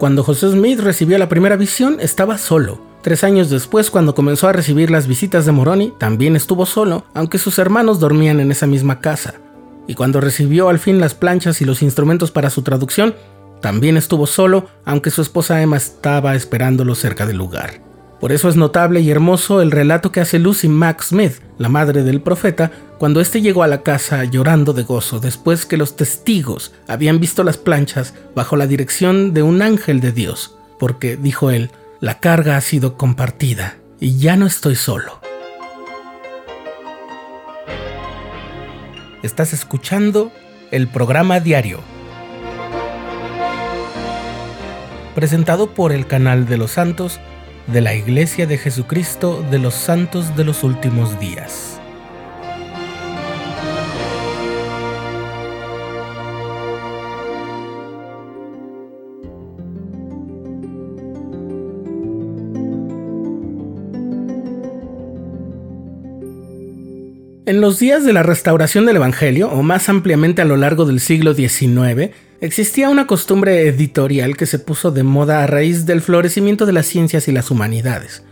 Cuando José Smith recibió la primera visión, estaba solo. Tres años después, cuando comenzó a recibir las visitas de Moroni, también estuvo solo, aunque sus hermanos dormían en esa misma casa. Y cuando recibió al fin las planchas y los instrumentos para su traducción, también estuvo solo, aunque su esposa Emma estaba esperándolo cerca del lugar. Por eso es notable y hermoso el relato que hace Lucy Mack Smith, la madre del profeta, cuando éste llegó a la casa llorando de gozo después que los testigos habían visto las planchas bajo la dirección de un ángel de Dios, porque, dijo él, la carga ha sido compartida y ya no estoy solo. Estás escuchando el programa diario, presentado por el canal de los santos de la Iglesia de Jesucristo de los Santos de los Últimos Días. En los días de la restauración del Evangelio, o más ampliamente a lo largo del siglo XIX, existía una costumbre editorial que se puso de moda a raíz del florecimiento de las ciencias y las humanidades.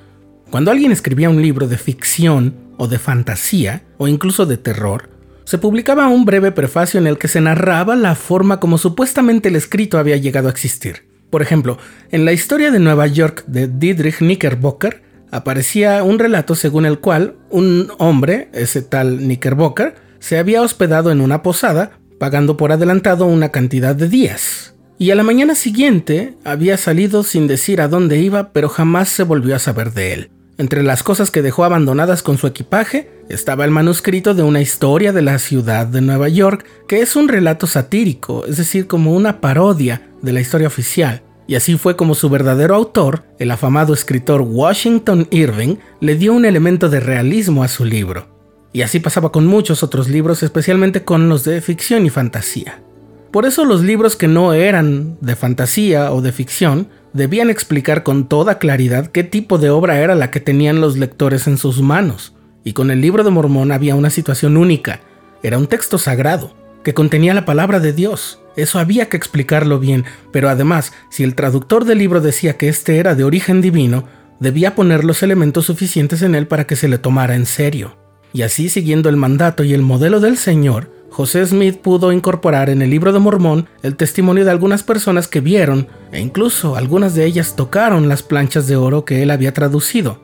Cuando alguien escribía un libro de ficción o de fantasía, o incluso de terror, se publicaba un breve prefacio en el que se narraba la forma como supuestamente el escrito había llegado a existir. Por ejemplo, en la historia de Nueva York de Dietrich Knickerbocker, aparecía un relato según el cual un hombre, ese tal Knickerbocker, se había hospedado en una posada, pagando por adelantado una cantidad de días. Y a la mañana siguiente había salido sin decir a dónde iba, pero jamás se volvió a saber de él. Entre las cosas que dejó abandonadas con su equipaje estaba el manuscrito de una historia de la ciudad de Nueva York, que es un relato satírico, es decir, como una parodia de la historia oficial, y así fue como su verdadero autor, el afamado escritor Washington Irving, le dio un elemento de realismo a su libro. Y así pasaba con muchos otros libros, especialmente con los de ficción y fantasía. Por eso los libros que no eran de fantasía o de ficción debían explicar con toda claridad qué tipo de obra era la que tenían los lectores en sus manos. Y con el libro de Mormón había una situación única. Era un texto sagrado, que contenía la palabra de Dios, eso había que explicarlo bien, pero además, si el traductor del libro decía que este era de origen divino, debía poner los elementos suficientes en él para que se le tomara en serio. Y así, siguiendo el mandato y el modelo del Señor, José Smith pudo incorporar en el libro de Mormón el testimonio de algunas personas que vieron, e incluso algunas de ellas tocaron las planchas de oro que él había traducido.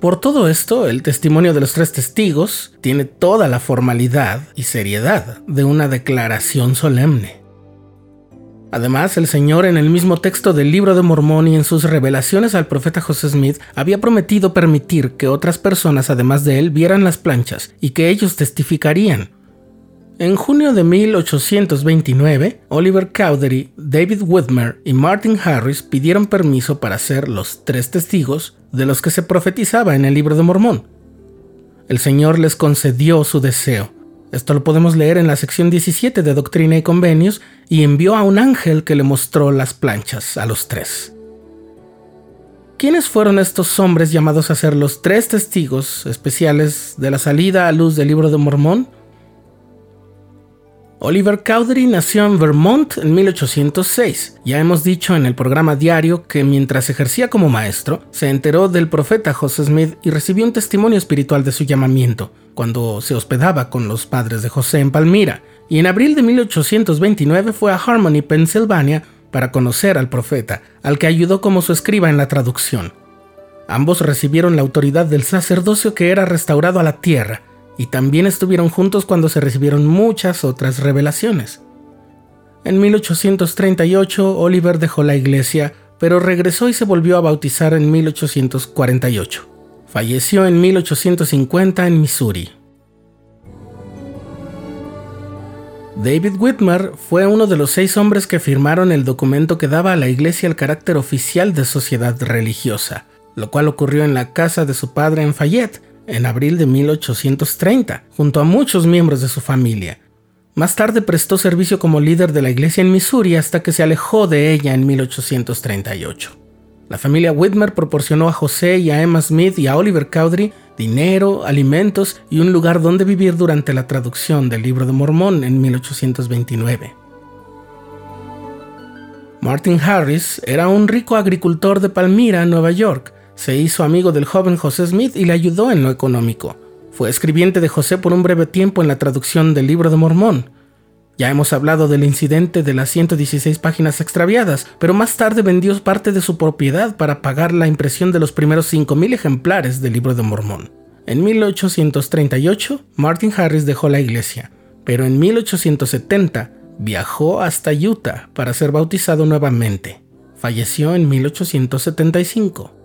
Por todo esto, el testimonio de los tres testigos tiene toda la formalidad y seriedad de una declaración solemne. Además, el Señor en el mismo texto del libro de Mormón y en sus revelaciones al profeta José Smith había prometido permitir que otras personas además de él vieran las planchas y que ellos testificarían, en junio de 1829, Oliver Cowdery, David Whitmer y Martin Harris pidieron permiso para ser los tres testigos de los que se profetizaba en el libro de Mormón. El Señor les concedió su deseo. Esto lo podemos leer en la sección 17 de Doctrina y Convenios y envió a un ángel que le mostró las planchas a los tres. ¿Quiénes fueron estos hombres llamados a ser los tres testigos especiales de la salida a luz del libro de Mormón? Oliver Cowdery nació en Vermont en 1806. Ya hemos dicho en el programa diario que mientras ejercía como maestro, se enteró del profeta José Smith y recibió un testimonio espiritual de su llamamiento, cuando se hospedaba con los padres de José en Palmira, y en abril de 1829 fue a Harmony, Pensilvania, para conocer al profeta, al que ayudó como su escriba en la traducción. Ambos recibieron la autoridad del sacerdocio que era restaurado a la tierra, y también estuvieron juntos cuando se recibieron muchas otras revelaciones. En 1838 Oliver dejó la iglesia, pero regresó y se volvió a bautizar en 1848. Falleció en 1850 en Missouri. David Whitmer fue uno de los seis hombres que firmaron el documento que daba a la iglesia el carácter oficial de sociedad religiosa, lo cual ocurrió en la casa de su padre en Fayette, en abril de 1830, junto a muchos miembros de su familia. Más tarde prestó servicio como líder de la iglesia en Missouri hasta que se alejó de ella en 1838. La familia Whitmer proporcionó a José y a Emma Smith y a Oliver Cowdery dinero, alimentos y un lugar donde vivir durante la traducción del libro de Mormón en 1829. Martin Harris era un rico agricultor de Palmyra, Nueva York. Se hizo amigo del joven José Smith y le ayudó en lo económico. Fue escribiente de José por un breve tiempo en la traducción del libro de Mormón. Ya hemos hablado del incidente de las 116 páginas extraviadas, pero más tarde vendió parte de su propiedad para pagar la impresión de los primeros 5.000 ejemplares del libro de Mormón. En 1838, Martin Harris dejó la iglesia, pero en 1870 viajó hasta Utah para ser bautizado nuevamente. Falleció en 1875.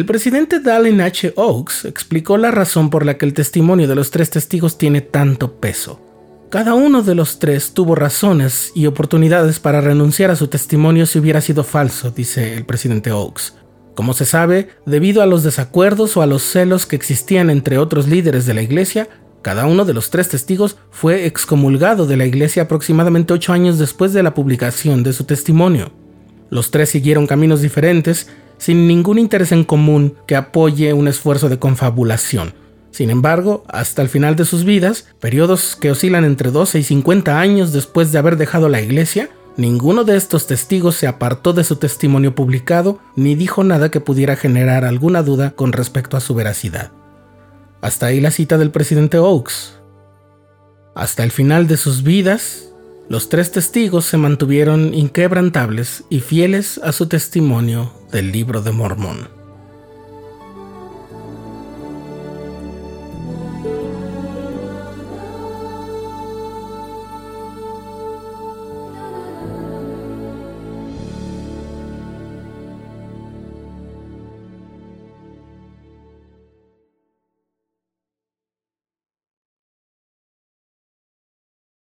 El presidente Dallin H. Oaks explicó la razón por la que el testimonio de los tres testigos tiene tanto peso. Cada uno de los tres tuvo razones y oportunidades para renunciar a su testimonio si hubiera sido falso, dice el presidente Oaks. Como se sabe, debido a los desacuerdos o a los celos que existían entre otros líderes de la iglesia, cada uno de los tres testigos fue excomulgado de la iglesia aproximadamente ocho años después de la publicación de su testimonio. Los tres siguieron caminos diferentes sin ningún interés en común que apoye un esfuerzo de confabulación. Sin embargo, hasta el final de sus vidas, periodos que oscilan entre 12 y 50 años después de haber dejado la iglesia, ninguno de estos testigos se apartó de su testimonio publicado ni dijo nada que pudiera generar alguna duda con respecto a su veracidad. Hasta ahí la cita del presidente Oaks. Hasta el final de sus vidas, los tres testigos se mantuvieron inquebrantables y fieles a su testimonio del libro de Mormón.